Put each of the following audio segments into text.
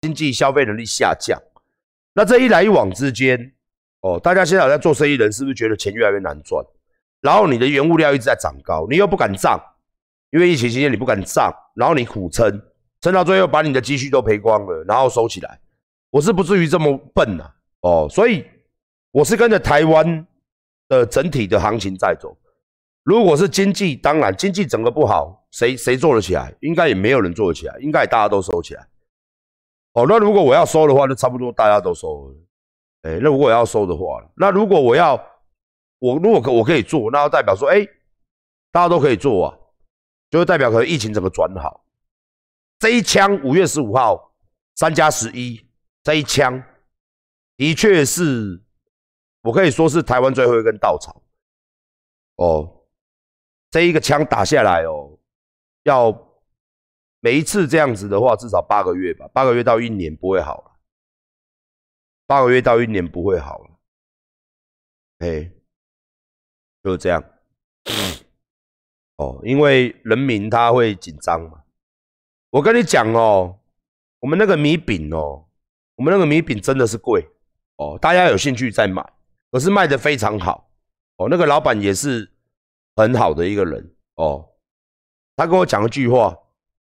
经济消费能力下降。那这一来一往之间，哦，大家现在在做生意人是不是觉得钱越来越难赚？然后你的原物料一直在涨高，你又不敢涨，因为疫情期间你不敢涨，然后你苦撑，撑到最后把你的积蓄都赔光了，然后收起来。我是不至于这么笨呐，哦，所以我是跟着台湾的整体的行情在走。如果是经济，当然经济整个不好，谁谁做得起来？应该也没有人做得起来，应该大家都收起来。哦，那如果我要收的话，就差不多大家都收了。哎，那如果我要收的话，那如果我要，我如果我可以做，那代表说，哎，大家都可以做啊，就代表可能疫情怎么转好。这一枪五月十五号三加十一，这一枪的确是我可以说是台湾最后一根稻草。哦。这一个枪打下来哦，要每一次这样子的话，至少八个月吧，八个月到一年不会好了，八个月到一年不会好了，哎，就是这样。哦，因为人民他会紧张嘛。我跟你讲哦，我们那个米饼哦，我们那个米饼真的是贵哦，大家有兴趣再买，可是卖的非常好哦，那个老板也是。很好的一个人哦，他跟我讲一句话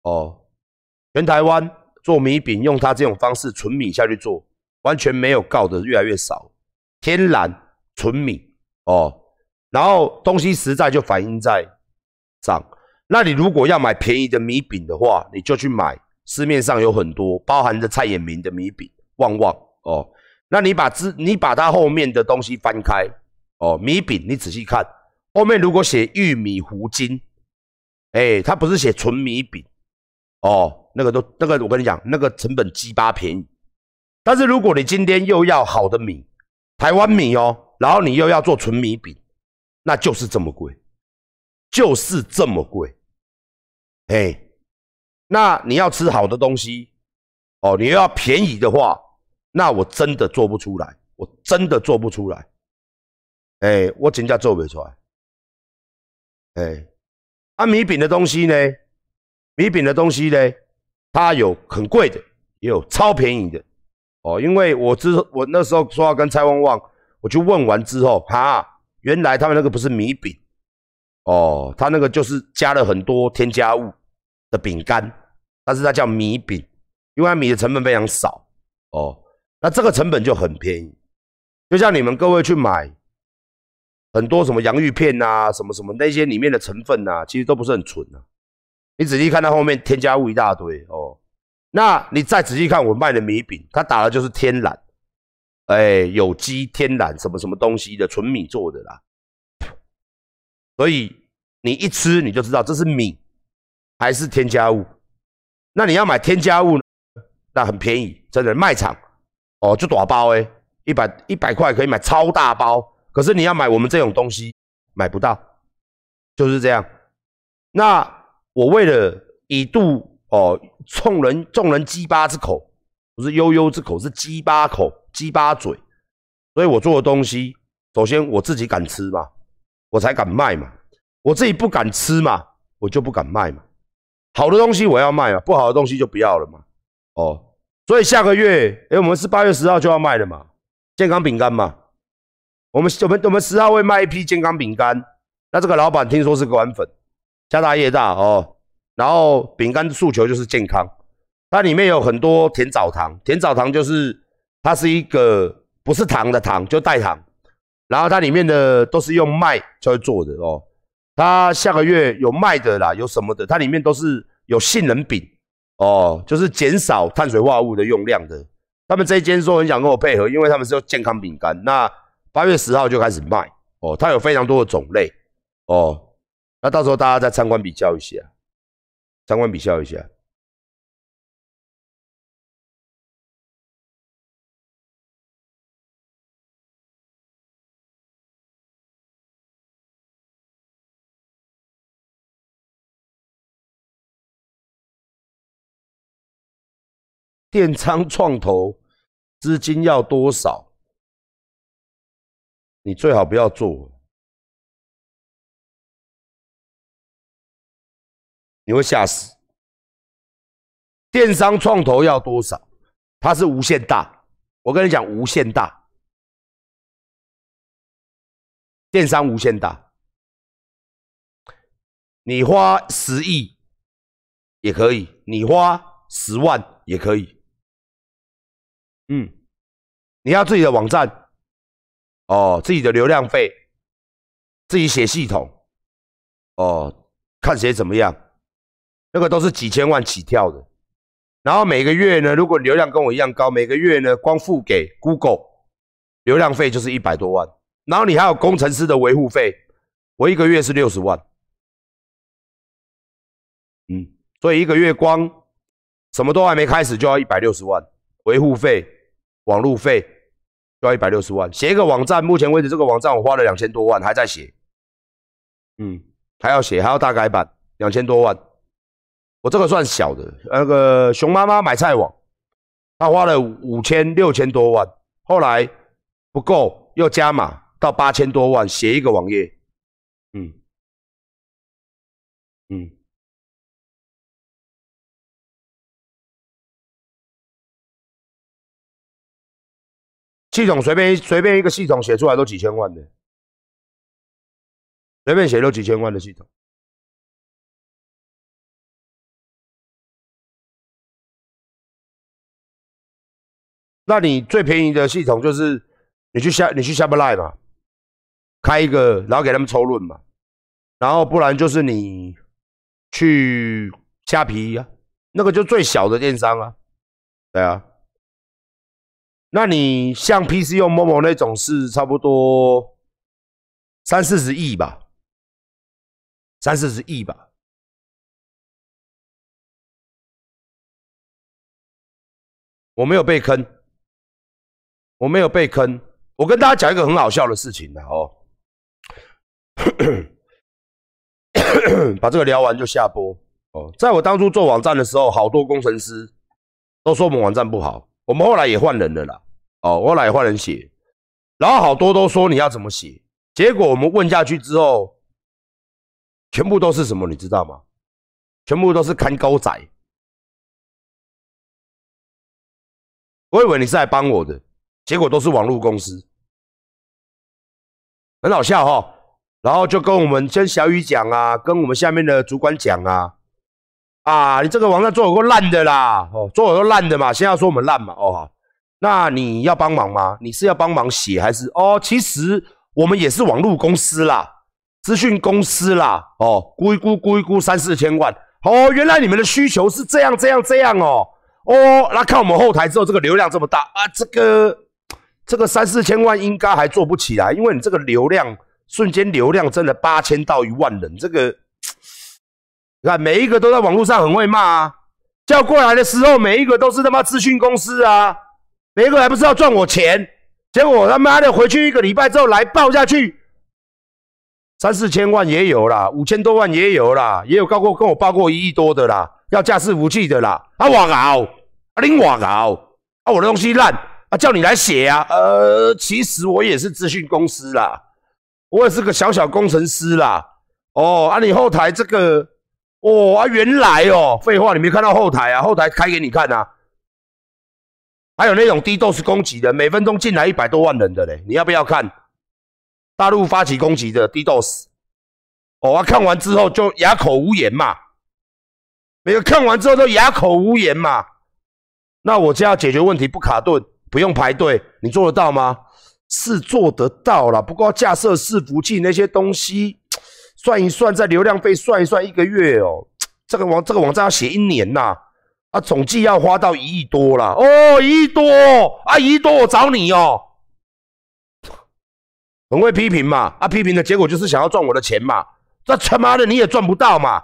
哦，全台湾做米饼用他这种方式纯米下去做，完全没有告的越来越少，天然纯米哦，然后东西实在就反映在上。那你如果要买便宜的米饼的话，你就去买市面上有很多包含着蔡衍明的米饼旺旺哦，那你把之你把它后面的东西翻开哦，米饼你仔细看。后面如果写玉米糊精，哎，它不是写纯米饼哦，那个都那个我跟你讲，那个成本鸡巴便宜。但是如果你今天又要好的米，台湾米哦，然后你又要做纯米饼，那就是这么贵，就是这么贵。哎，那你要吃好的东西哦，你又要便宜的话，那我真的做不出来，我真的做不出来。哎，我真价做不出来。哎，啊，米饼的东西呢？米饼的东西呢？它有很贵的，也有超便宜的。哦，因为我之我那时候说要跟蔡旺旺，我去问完之后，哈，原来他们那个不是米饼，哦，他那个就是加了很多添加物的饼干，但是它叫米饼，因为米的成本非常少。哦，那这个成本就很便宜，就像你们各位去买。很多什么洋芋片啊，什么什么那些里面的成分啊，其实都不是很纯啊。你仔细看它后面添加物一大堆哦。那你再仔细看我卖的米饼，它打的就是天然，哎，有机天然什么什么东西的纯米做的啦。所以你一吃你就知道这是米还是添加物。那你要买添加物，那很便宜，真的卖场哦就打包哎，一百一百块可以买超大包。可是你要买我们这种东西，买不到，就是这样。那我为了以度哦众人众人鸡巴之口，不是悠悠之口，是鸡巴口鸡巴嘴，所以我做的东西，首先我自己敢吃嘛，我才敢卖嘛。我自己不敢吃嘛，我就不敢卖嘛。好的东西我要卖嘛，不好的东西就不要了嘛。哦，所以下个月，哎，我们是八月十号就要卖的嘛，健康饼干嘛。我们我们我们十号会卖一批健康饼干，那这个老板听说是个玩粉，家大业大哦，然后饼干的诉求就是健康，它里面有很多甜枣糖，甜枣糖就是它是一个不是糖的糖，就代糖，然后它里面的都是用麦去做的哦，它下个月有卖的啦，有什么的，它里面都是有杏仁饼哦，就是减少碳水化合物的用量的，他们这一间说很想跟我配合，因为他们是用健康饼干，那。八月十号就开始卖哦，它有非常多的种类哦，那到时候大家再参观比较一下，参观比较一下。电仓创投资金要多少？你最好不要做，你会吓死。电商创投要多少？它是无限大。我跟你讲，无限大，电商无限大。你花十亿也可以，你花十万也可以。嗯，你要自己的网站，哦，自己的流量费，自己写系统，哦，看谁怎么样，那个都是几千万起跳的。然后每个月呢，如果流量跟我一样高，每个月呢，光付给 Google 流量费就是一百多万。然后你还有工程师的维护费，我一个月是六十万。嗯，所以一个月光什么都还没开始就要一百六十万维护费、网路费，就要一百六十万。写一个网站，目前为止这个网站我花了两千多万，还在写。嗯，还要写，还要大改版，两千多万。我这个算小的，那个熊妈妈买菜网，他花了五千六千多万，后来不够又加码到八千多万，写一个网页。嗯嗯。系统随便随便一个系统写出来都几千万的，随便写都几千万的系统。那你最便宜的系统就是你去下你去下不赖嘛，开一个然后给他们抽论嘛，然后不然就是你去虾皮啊，那个就最小的电商啊，对啊。那你像 PC 用某某那种是差不多三四十亿吧，三四十亿吧。我没有被坑，我没有被坑。我跟大家讲一个很好笑的事情的哦，把这个聊完就下播哦。在我当初做网站的时候，好多工程师都说我们网站不好。我们后来也换人了啦，哦，后来也换人写，然后好多都说你要怎么写，结果我们问下去之后，全部都是什么，你知道吗？全部都是看狗仔。我以为你是来帮我的，结果都是网络公司，很好笑哈。然后就跟我们跟小雨讲啊，跟我们下面的主管讲啊。啊，你这个网站做有够烂的啦！哦，做有够烂的嘛，先要说我们烂嘛。哦，那你要帮忙吗？你是要帮忙写还是？哦，其实我们也是网络公司啦，资讯公司啦。哦，估一估，估一估，三四千万。哦，原来你们的需求是这样，这样，这样哦。哦，那看我们后台之后，这个流量这么大啊，这个这个三四千万应该还做不起来，因为你这个流量瞬间流量真的八千到一万人，这个。你看，每一个都在网络上很会骂啊！叫过来的时候，每一个都是他妈资讯公司啊！每一个还不是要赚我钱？结果他妈的回去一个礼拜之后来报下去，三四千万也有啦，五千多万也有啦，也有高过跟我报过一亿多的啦，要架伺服器的啦！啊，我搞，啊，你我搞，啊，我的东西烂啊，叫你来写啊！呃，其实我也是资讯公司啦，我也是个小小工程师啦。哦，啊，你后台这个。哦啊，原来哦，废话，你没看到后台啊？后台开给你看啊。还有那种低 DOS 攻击的，每分钟进来一百多万人的嘞，你要不要看？大陆发起攻击的低 DOS，哦啊，看完之后就哑口无言嘛。每个看完之后都哑口无言嘛。那我这样解决问题不卡顿，不用排队，你做得到吗？是做得到了，不过架设伺服器那些东西。算一算，在流量费算一算，一个月哦，这个网这个网站要写一年呐，啊，总计要花到一亿多了哦，一亿多啊，一亿多，我找你哦，很会批评嘛，啊，批评的结果就是想要赚我的钱嘛，这他妈的你也赚不到嘛，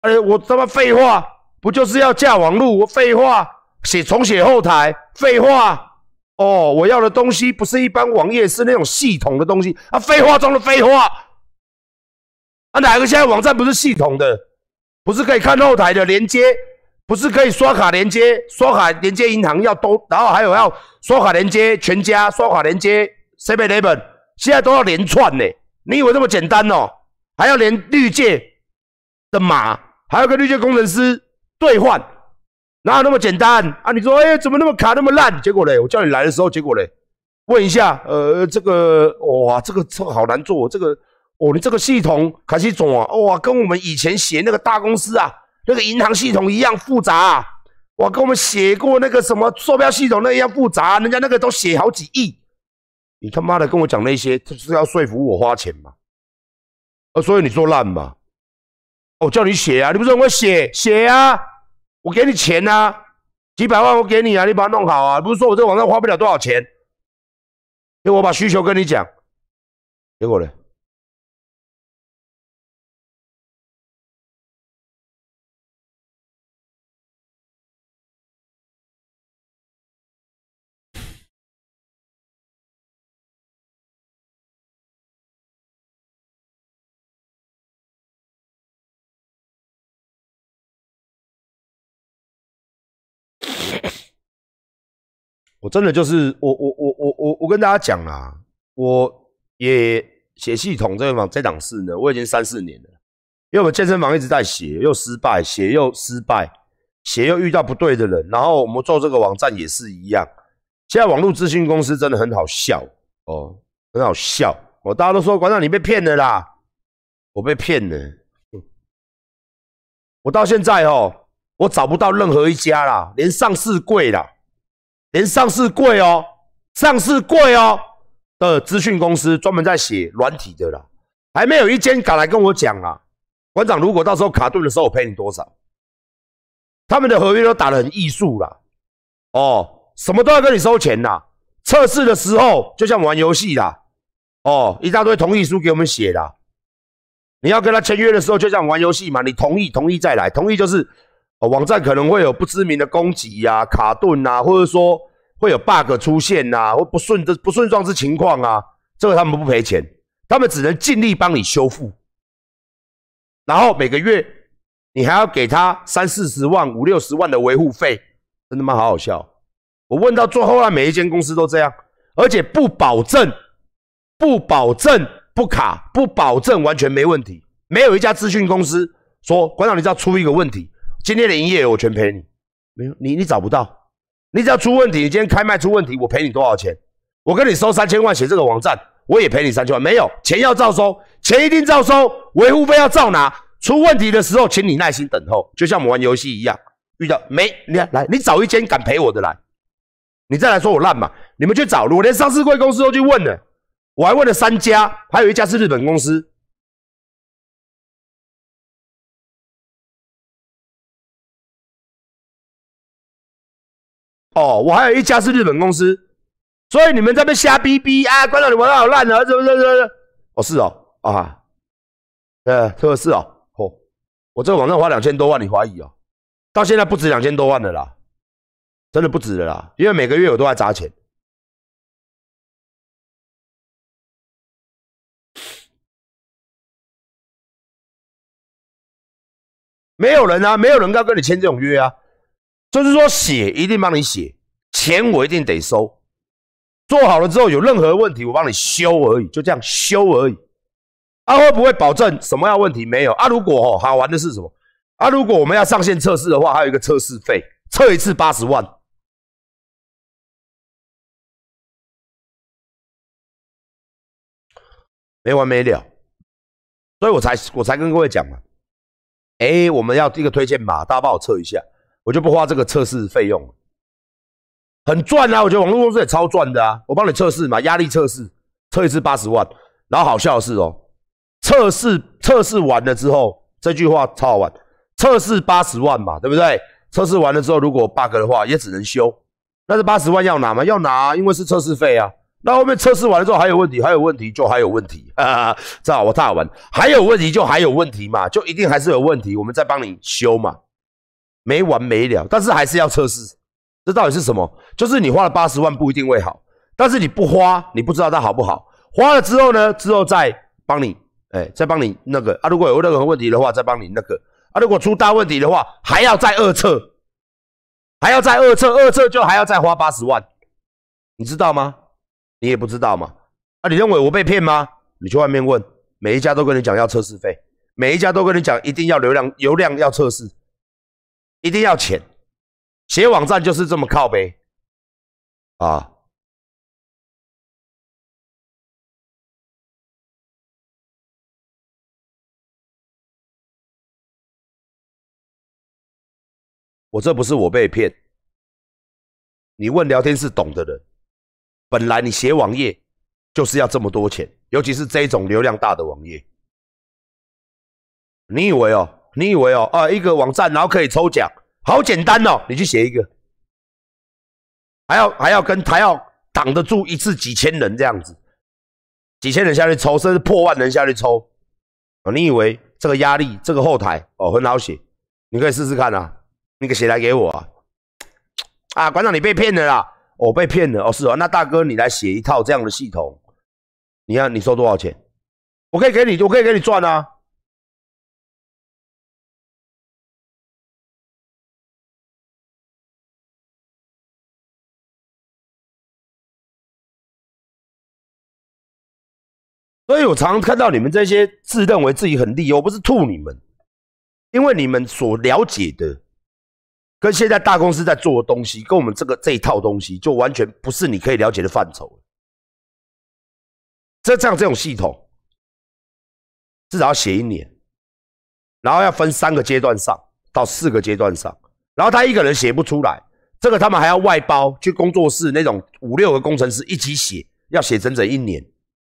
哎，我他妈废话，不就是要架网路？我废话，写重写后台，废话，哦，我要的东西不是一般网页，是那种系统的东西啊，废话中的废话。啊，哪个现在网站不是系统的？不是可以看后台的连接？不是可以刷卡连接？刷卡连接银行要都，然后还有要刷卡连接全家，刷卡连接 Seven Eleven，现在都要连串呢。你以为这么简单哦？还要连绿界的码，还要跟绿界工程师兑换。哪有那么简单啊？你说，哎，怎么那么卡那么烂？结果嘞，我叫你来的时候，结果嘞，问一下，呃，这个，哇，这个车好难做，这个，哦，你这个系统卡西总啊，哇，跟我们以前写那个大公司啊，那个银行系统一样复杂，啊，哇，跟我们写过那个什么售票系统那一样复杂，人家那个都写好几亿，你他妈的跟我讲那些，就是要说服我花钱嘛？呃，所以你做烂嘛？我叫你写啊，你不是很会写写啊？我给你钱呐，几百万我给你啊，你把它弄好啊！不是说我在网上花不了多少钱，因为我把需求跟你讲，结果呢？我真的就是我我我我我我跟大家讲啊，我也写系统这档这档事呢，我已经三四年了，因为我们健身房一直在写，又失败，写又失败，写又遇到不对的人，然后我们做这个网站也是一样。现在网络资讯公司真的很好笑哦，很好笑哦，大家都说馆长你被骗了啦，我被骗了，我到现在哦，我找不到任何一家啦，连上市柜啦。连上市贵哦，上市贵哦的资讯公司专门在写软体的啦，还没有一间敢来跟我讲啊，馆长，如果到时候卡顿的时候我赔你多少？他们的合约都打得很艺术啦，哦，什么都要跟你收钱呐。测试的时候就像玩游戏啦，哦，一大堆同意书给我们写的，你要跟他签约的时候就像玩游戏嘛，你同意同意再来，同意就是。网站可能会有不知名的攻击呀、卡顿呐，或者说会有 bug 出现呐，或不顺的不顺状之情况啊，这个他们不赔钱，他们只能尽力帮你修复。然后每个月你还要给他三四十万、五六十万的维护费，真他妈好好笑。我问到最后啊，每一间公司都这样，而且不保证、不保证不卡、不保证完全没问题，没有一家资讯公司说馆长，你只要出一个问题。今天的营业额我全赔你，没有你你找不到，你只要出问题，你今天开卖出问题，我赔你多少钱？我跟你收三千万写这个网站，我也赔你三千万，没有钱要照收，钱一定照收，维护费要照拿。出问题的时候，请你耐心等候，就像我们玩游戏一样，遇到没你看来，你找一间敢赔我的来，你再来说我烂嘛？你们去找，我连上市贵公司都去问了，我还问了三家，还有一家是日本公司。哦，我还有一家是日本公司，所以你们在那瞎逼逼啊！观众，你玩的好烂啊！怎么怎么怎么？哦，是哦，啊，呃，特是哦，哦，我这个网站花两千多万，你怀疑哦？到现在不止两千多万的啦，真的不止了啦，因为每个月我都在砸钱。没有人啊，没有人要跟你签这种约啊。就是说，写一定帮你写，钱我一定得收。做好了之后，有任何问题我帮你修而已，就这样修而已。啊，会不会保证什么样问题没有？啊，如果哦，好玩的是什么？啊，如果我们要上线测试的话，还有一个测试费，测一次八十万，没完没了。所以我才我才跟各位讲嘛，哎，我们要一个推荐码，大家帮我测一下。我就不花这个测试费用，很赚啊！我觉得网络公司也超赚的啊！我帮你测试嘛，压力测试，测一次八十万。然后好笑的是哦，测试测试完了之后，这句话超好玩，测试八十万嘛，对不对？测试完了之后，如果 bug 的话，也只能修。但是八十万要拿吗？要拿，因为是测试费啊。那后面测试完了之后还有问题，还有问题就还有问题，哈哈，这好我太好玩，还有问题就还有问题嘛，就一定还是有问题，我们再帮你修嘛。没完没了，但是还是要测试，这到底是什么？就是你花了八十万不一定会好，但是你不花，你不知道它好不好。花了之后呢，之后再帮你，哎，再帮你那个啊，如果有任何问题的话，再帮你那个啊，如果出大问题的话，还要再二测，还要再二测，二测就还要再花八十万，你知道吗？你也不知道吗？啊，你认为我被骗吗？你去外面问，每一家都跟你讲要测试费，每一家都跟你讲一定要流量，流量要测试。一定要钱，写网站就是这么靠背啊。我这不是我被骗，你问聊天室懂的人，本来你写网页就是要这么多钱，尤其是这种流量大的网页。你以为哦？你以为哦？啊，一个网站然后可以抽奖，好简单哦！你去写一个，还要还要跟还要挡得住一次几千人这样子，几千人下去抽，甚至破万人下去抽啊！你以为这个压力这个后台哦很好写？你可以试试看啊！那个写来给我啊！啊，馆长，你被骗了啦！我被骗了哦，是哦。那大哥，你来写一套这样的系统，你要你收多少钱？我可以给你，我可以给你赚啊！以我常常看到你们这些自认为自己很厉害，我不是吐你们，因为你们所了解的。跟现在大公司在做的东西，跟我们这个这一套东西，就完全不是你可以了解的范畴这这样这种系统，至少要写一年，然后要分三个阶段上到四个阶段上，然后他一个人写不出来，这个他们还要外包去工作室那种五六个工程师一起写，要写整整一年，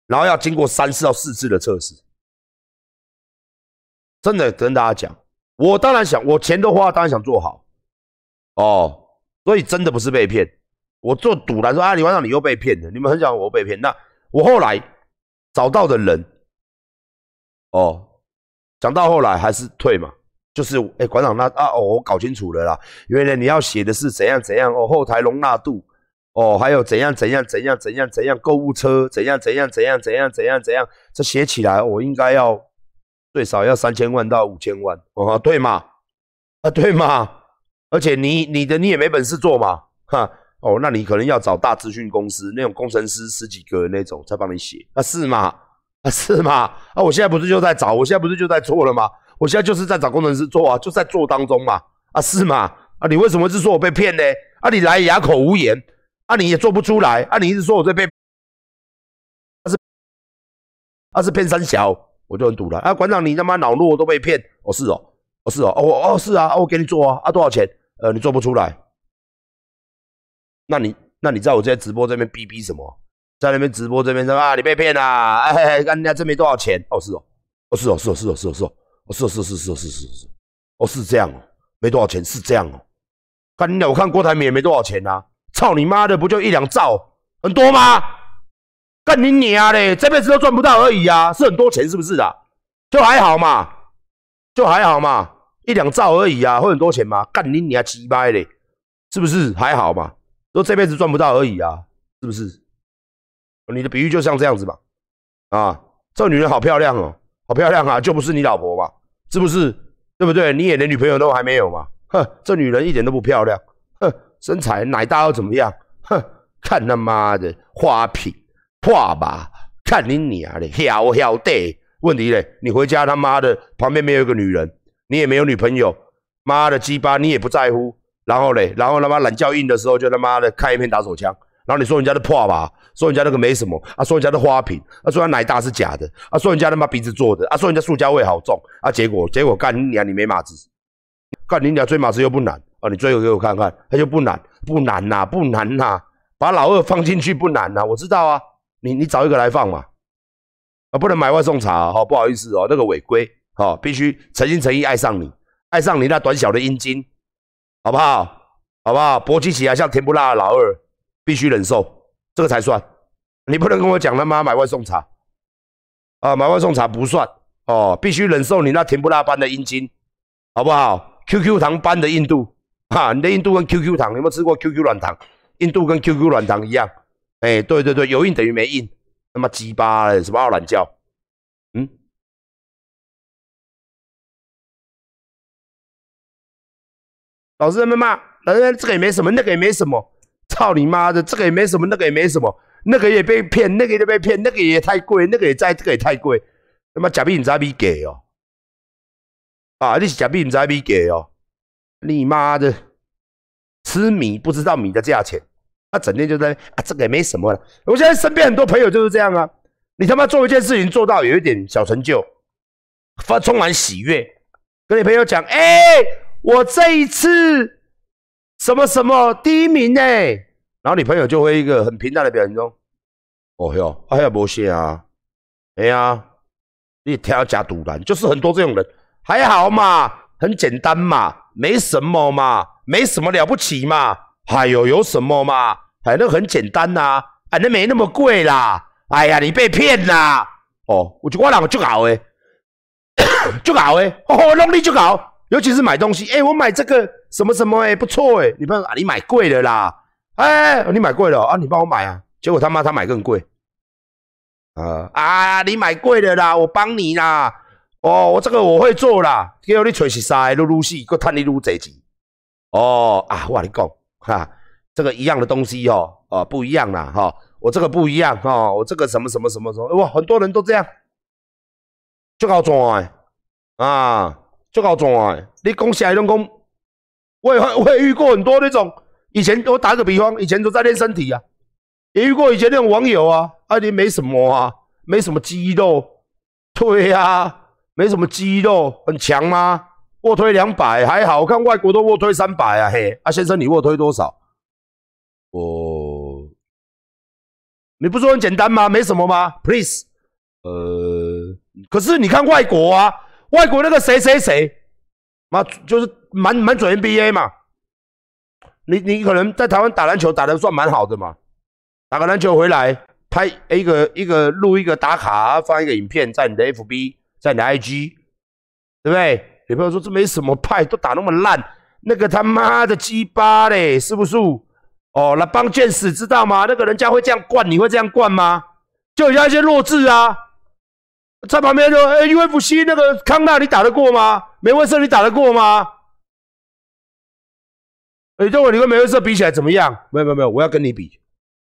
然后要经过三次到四次的测试。真的跟大家讲，我当然想，我钱都花，当然想做好。哦，所以真的不是被骗，我做赌来说啊，李馆长你又被骗了，你们很想我被骗，那我后来找到的人，哦，讲到后来还是退嘛，就是哎馆长那啊哦我搞清楚了啦，原来你要写的是怎样怎样哦后台容纳度。哦还有怎样怎样怎样怎样怎样购物车怎样怎样怎样怎样怎样怎样，这写起来我应该要最少要三千万到五千万哦对嘛啊对嘛。而且你你的你也没本事做嘛，哈哦，那你可能要找大资讯公司那种工程师十几个那种才帮你写啊是吗？啊是吗？啊我现在不是就在找，我现在不是就在做了吗？我现在就是在找工程师做啊，就在做当中嘛，啊是吗？啊你为什么是说我被骗呢？啊你来哑口无言，啊你也做不出来，啊你一直说我在被，啊是啊是骗三小，我就很堵了啊馆长你他妈恼怒，我都被骗，哦是哦哦是哦哦哦是啊，我给你做啊啊多少钱？呃，你做不出来，那你那你在我这边直播这边逼逼什么？在那边直播这边说啊，你被骗啦！哎，人家真没多少钱。哦，是哦，哦是哦，是哦，是哦，是哦，是哦，是哦，是是是是是是，哦是这样哦，没多少钱是这样哦。看你我看郭台铭也没多少钱呐，操你妈的，不就一两兆，很多吗？干你娘嘞，这辈子都赚不到而已啊，是很多钱是不是啊？就还好嘛，就还好嘛。一两兆而已啊，会很多钱吗？干你娘鸡掰嘞，是不是？还好嘛，都这辈子赚不到而已啊，是不是？你的比喻就像这样子嘛，啊，这女人好漂亮哦，好漂亮啊，就不是你老婆嘛，是不是？对不对？你也连女朋友都还没有嘛，哼，这女人一点都不漂亮，身材奶大又怎么样？哼，看他妈的花瓶破吧，看你娘的，小小的，问题嘞，你回家他妈的旁边没有一个女人。你也没有女朋友，妈的鸡巴，你也不在乎。然后嘞，然后他妈懒觉硬的时候，就他妈的开一片打手枪。然后你说人家的破吧，说人家那个没什么啊，说人家的花瓶啊，说人家奶大是假的啊，说人家他妈鼻子做的啊，说人家塑胶味好重啊。结果结果干你娘，你没马子，干你娘追马子又不难啊，你追我给我看看，他就不难，不难呐，不难呐，把老二放进去不难呐，我知道啊，你你找一个来放嘛，啊，不能买外送茶哈，不好意思哦，那个违规。好，必须诚心诚意爱上你，爱上你那短小的阴茎，好不好？好不好？勃起起来像甜不辣的老二，必须忍受，这个才算。你不能跟我讲他妈买外送茶啊，买外送茶不算哦，必须忍受你那甜不辣般的阴茎，好不好？QQ 糖般的硬度，哈，你的印度跟 QQ 糖，有没有吃过 QQ 软糖？印度跟 QQ 软糖一样，哎，对对对，有印等于没印，他妈鸡巴什么傲懒叫？嗯。老师在那骂，老师这个也没什么，那个也没什么，操你妈的，这个也没什么，那个也没什么，那个也被骗，那个也被骗，那个也太贵，那个也在，这个也太贵，他妈假币你在逼给哦，啊，你是假币你在逼给哦，你妈的，吃米不知道米的价钱，他整天就在啊，这个也没什么了。我现在身边很多朋友就是这样啊，你他妈做一件事情做到有一点小成就，发充满喜悦，跟你朋友讲，哎，我这一次什么什么第一名呢？然后你朋友就会一个很平淡的表情中，哦哟，哎呀，没事啊，哎呀，你挑加赌篮，就是很多这种人，还好嘛，很简单嘛，没什么嘛，没什么了不起嘛，哎呦，有什么嘛？哎，那很简单呐，哎，那没那么贵啦，哎呀，你被骗啦，哦，我就我两就搞诶，就搞诶，哦，弄力就搞，尤其是买东西，哎，我买这个什么什么诶，不错诶，你不啊，你买贵了啦。哎，你买贵了啊！你帮我买啊！结果他妈他买更贵，啊啊！你买贵了啦，我帮你啦。哦，我这个我会做啦。结果你吹是啥？撸撸死，搁赚你撸这钱。哦啊，我跟你讲哈，这个一样的东西哦，哦不一样啦哈。我这个不一样哈，我这个什么什么什么什么哇，很多人都这样，就搞赚啊，就搞赚。你讲起来拢讲，我也我也遇过很多那种。以前我打个比方，以前都在练身体啊，也遇过以前那种网友啊，啊你没什么啊，没什么肌肉，对呀，没什么肌肉，很强吗？卧推两百还好，我看外国都卧推三百啊，嘿，啊先生你卧推多少？哦，你不说很简单吗？没什么吗？Please，呃，可是你看外国啊，外国那个谁谁谁，妈就是满满嘴 NBA 嘛。你你可能在台湾打篮球打的算蛮好的嘛，打个篮球回来拍一个一个录一个打卡，放一个影片在你的 FB，在你的 IG，对不对？女朋友说这没什么派，都打那么烂，那个他妈的鸡巴嘞，是不是？哦，那帮剑士知道吗？那个人家会这样灌，你会这样灌吗？就像一些弱智啊，在旁边说，哎，UFC 那个康纳你打得过吗？梅威瑟你打得过吗？哎，这我你跟梅威瑟比起来怎么样？没有没有没有，我要跟你比，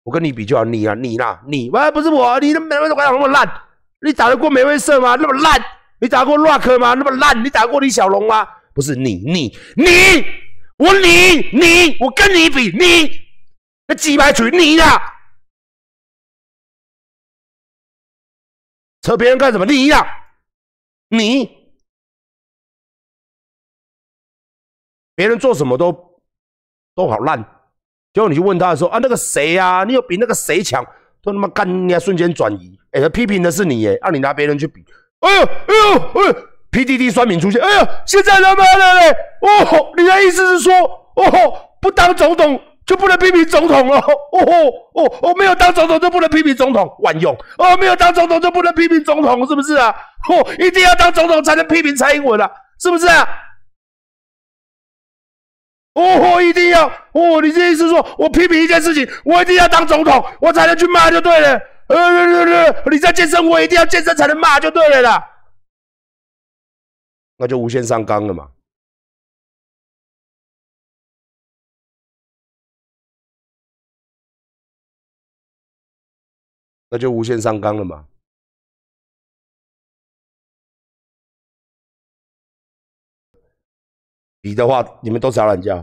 我跟你比就好。你啊你啦你，喂不是我，你的梅威瑟打那么烂，你打得过梅威瑟吗？那么烂，你打得过 Rock 吗？那么烂，你打得过李小龙吗？不是你你你，我你你，我跟你比你，那鸡排锤你呀，扯别人干什么？你呀，你，别人做什么都。都好烂，结果你去问他说啊，那个谁呀？你有比那个谁强？都他妈干，人家瞬间转移。哎，批评的是你耶，让你拿别人去比。哎呦哎呦哎，PDD 酸民出现。哎呦，现在他妈的嘞！哦，你的意思是说，哦，不当总统就不能批评总统了？哦哦哦，没有当总统就不能批评总统，万用。哦，没有当总统就不能批评总统，是不是啊？哦，一定要当总统才能批评蔡英文啊，是不是啊？哦，我一定要哦！你这意思说我批评一件事情，我一定要当总统，我才能去骂就对了。呃，你在健身，我一定要健身才能骂就对了啦。那就无限上纲了嘛？那就无限上纲了嘛？比的话，你们都是懒觉。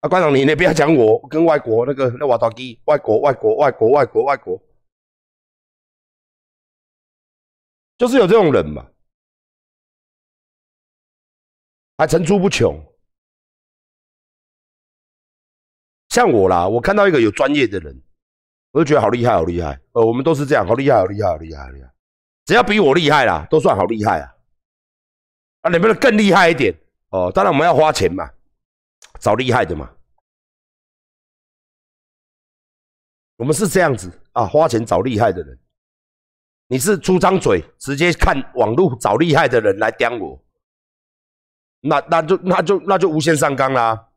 啊，馆长，你你不要讲我跟外国那个那瓦达基，外国外国外国外国外国，就是有这种人嘛，还层出不穷。像我啦，我看到一个有专业的人，我就觉得好厉害，好厉害。呃，我们都是这样，好厉害，好厉害，好厉害，好厉害。只要比我厉害啦，都算好厉害啊。啊，能不能更厉害一点？哦，当然我们要花钱嘛，找厉害的嘛。我们是这样子啊，花钱找厉害的人。你是出张嘴，直接看网络找厉害的人来刁我，那那就那就那就无限上纲啦，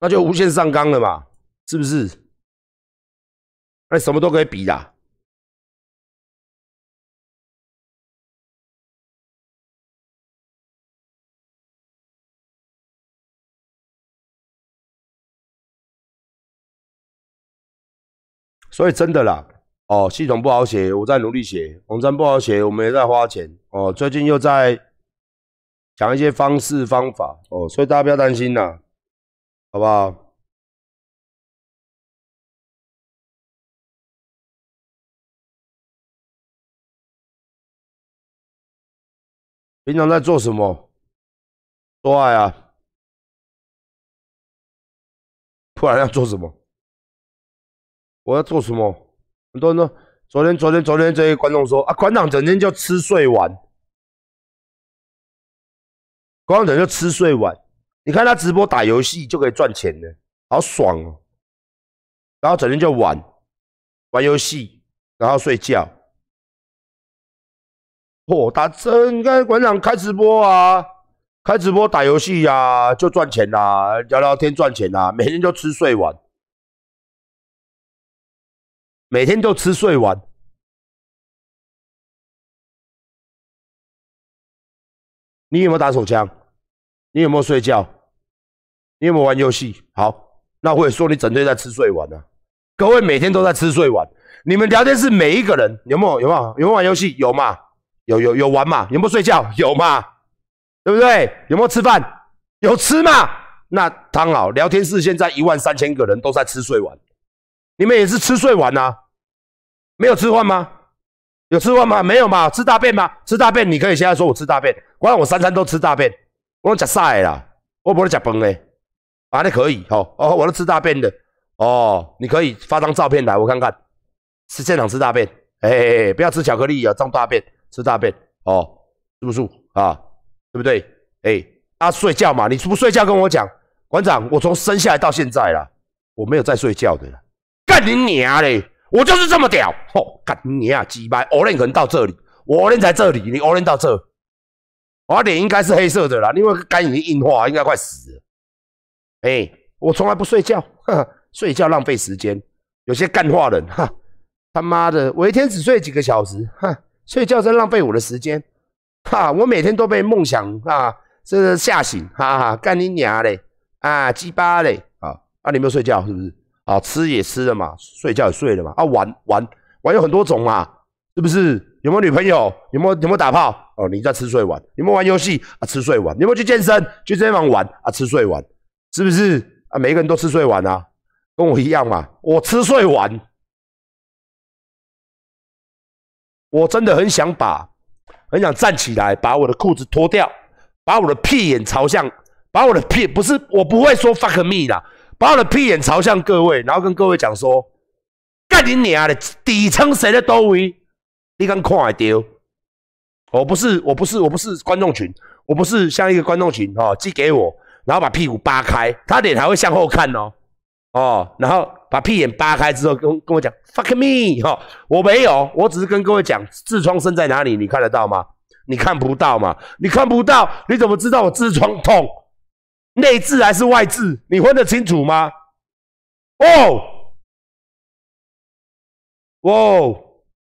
那就无限上纲了嘛，是不是？那什么都可以比啦。所以真的啦，哦，系统不好写，我在努力写；网站不好写，我们也在花钱。哦，最近又在讲一些方式方法。哦，所以大家不要担心啦。好不好？平常在做什么？做爱啊！不然要做什么？我要做什么？很多人都昨天、昨天、昨天这些观众说啊，馆长整天就吃睡玩，馆长整天就吃睡玩。你看他直播打游戏就可以赚钱呢，好爽哦！然后整天就玩，玩游戏，然后睡觉。嚯，打真看馆长开直播啊，开直播打游戏呀，就赚钱啦，聊聊天赚钱啦，每天就吃睡玩，每天就吃睡玩。你有没有打手枪？你有没有睡觉？你有没有玩游戏？好，那我也说你整天在吃睡玩呢。各位每天都在吃睡玩，你们聊天室每一个人有没有有没有有没有玩游戏？有嘛？有有有玩嘛？有没有睡觉？有嘛？对不对？有没有吃饭？有吃嘛？那汤好，聊天室现在一万三千个人都在吃睡玩，你们也是吃睡玩呐？没有吃饭吗？有吃饭吗？没有嘛？吃大便吗？吃大便，你可以现在说我吃大便，管我三餐都吃大便，我讲晒啦，我不会讲崩嘞，啊，那可以哦哦，我都吃大便的哦，你可以发张照片来我看看，是现场吃大便，哎，不要吃巧克力啊，装大便。吃大便哦，是不是啊？对不对？哎，啊，睡觉嘛，你不睡觉跟我讲，馆长，我从生下来到现在啦，我没有在睡觉的啦，干你娘嘞！我就是这么屌，吼，干你娘鸡巴！我脸可能到这里，我脸在这里，你我脸到这，我脸应该是黑色的啦，因为肝已经硬化，应该快死了。哎，我从来不睡觉，睡觉浪费时间。有些干话人，哈，他妈的，我一天只睡几个小时，哈。睡觉真浪费我的时间，哈！我每天都被梦想啊，这个吓醒，哈哈！干你娘嘞，啊鸡巴嘞，啊啊！你没有睡觉是不是？啊，吃也吃了嘛，睡觉也睡了嘛，啊玩玩玩有很多种嘛，是不是？有没有女朋友？有没有有没有打炮？哦，你在吃睡玩？有没有玩游戏？啊，吃睡玩？有没有去健身？去健身房玩？啊，吃睡玩？是不是？啊，每个人都吃睡玩啊，跟我一样嘛，我吃睡玩。我真的很想把，很想站起来，把我的裤子脱掉，把我的屁眼朝向，把我的屁不是我不会说 fuck me 啦，把我的屁眼朝向各位，然后跟各位讲说，干你娘的，底层谁的都位，你敢看丢？我不是，我不是，我不是观众群，我不是像一个观众群哦，寄给我，然后把屁股扒开，他脸还会向后看哦，哦，然后。把屁眼扒开之后，跟跟我讲 fuck me 哈，我没有，我只是跟各位讲痔疮生在哪里，你看得到吗？你看不到吗？你看不到，你怎么知道我痔疮痛？内置还是外置？你分得清楚吗？哦，哇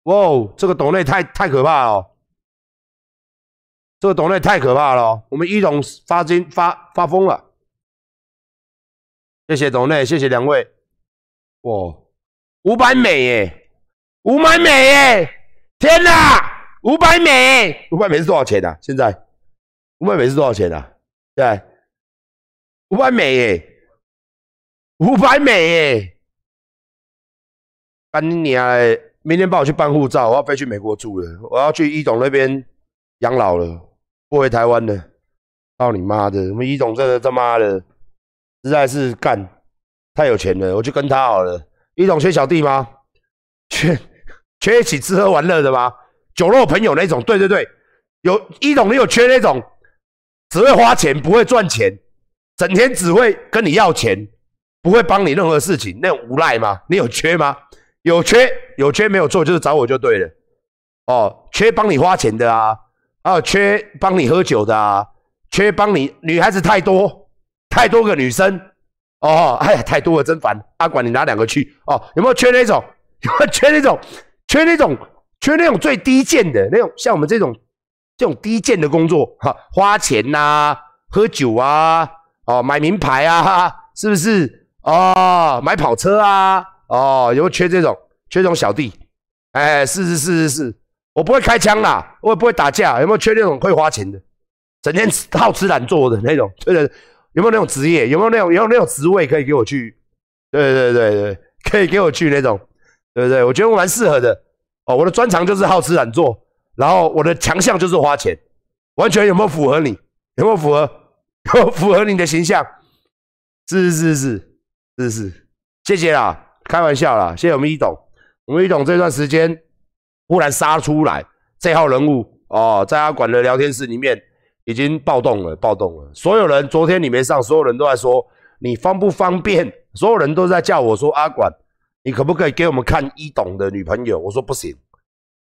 哇，这个董内太太可怕了，这个董内太可怕了，我们一董发金发发疯了，谢谢董内，谢谢两位。哇，五百美耶，五百美耶！天哪，五百美，五百美是多少钱啊？现在五百美是多少钱啊？对，五百美耶，五百美耶！干你啊！明天帮我去办护照，我要飞去美国住了，我要去一董那边养老了，不回台湾了。操你妈的！我们一董这个他妈的，实在是干。太有钱了，我去跟他好了。一种缺小弟吗？缺缺一起吃喝玩乐的吗？酒肉朋友那种？对对对，有一种你有缺那种只会花钱不会赚钱，整天只会跟你要钱，不会帮你任何事情那种无赖吗？你有缺吗？有缺有缺没有错，就是找我就对了。哦，缺帮你花钱的啊，啊，缺帮你喝酒的啊，缺帮你女孩子太多，太多个女生。哦，哎呀，太多了，真烦！阿管，你拿两个去哦。有没有缺那种？有没有缺那种？缺那种？缺那种最低贱的那种，像我们这种这种低贱的工作，哈，花钱呐，喝酒啊，哦，买名牌啊，是不是？哦，买跑车啊，哦，有没有缺这种？缺这种小弟？哎，是是是是是，我不会开枪啦，我也不会打架。有没有缺那种会花钱的？整天好吃懒做的那种？对的。有没有那种职业？有没有那种有没有那种职位可以给我去？对对对对，可以给我去那种，对不对？我觉得我蛮适合的哦。我的专长就是好吃懒做，然后我的强项就是花钱，完全有没有符合你？有没有符合？有符合你的形象？是是是是是，谢谢啦，开玩笑啦，谢谢我们一董，我们一董这段时间忽然杀出来这号人物哦，在阿管的聊天室里面已经暴动了，暴动了，所有人昨天你没上，所有人都在说你方不方便，所有人都在叫我说阿管，你可不可以给我们看一董的女朋友？我说不行，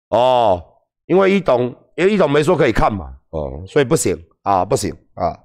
哦，因为一董因为一董没说可以看嘛，哦，所以不行啊，不行啊。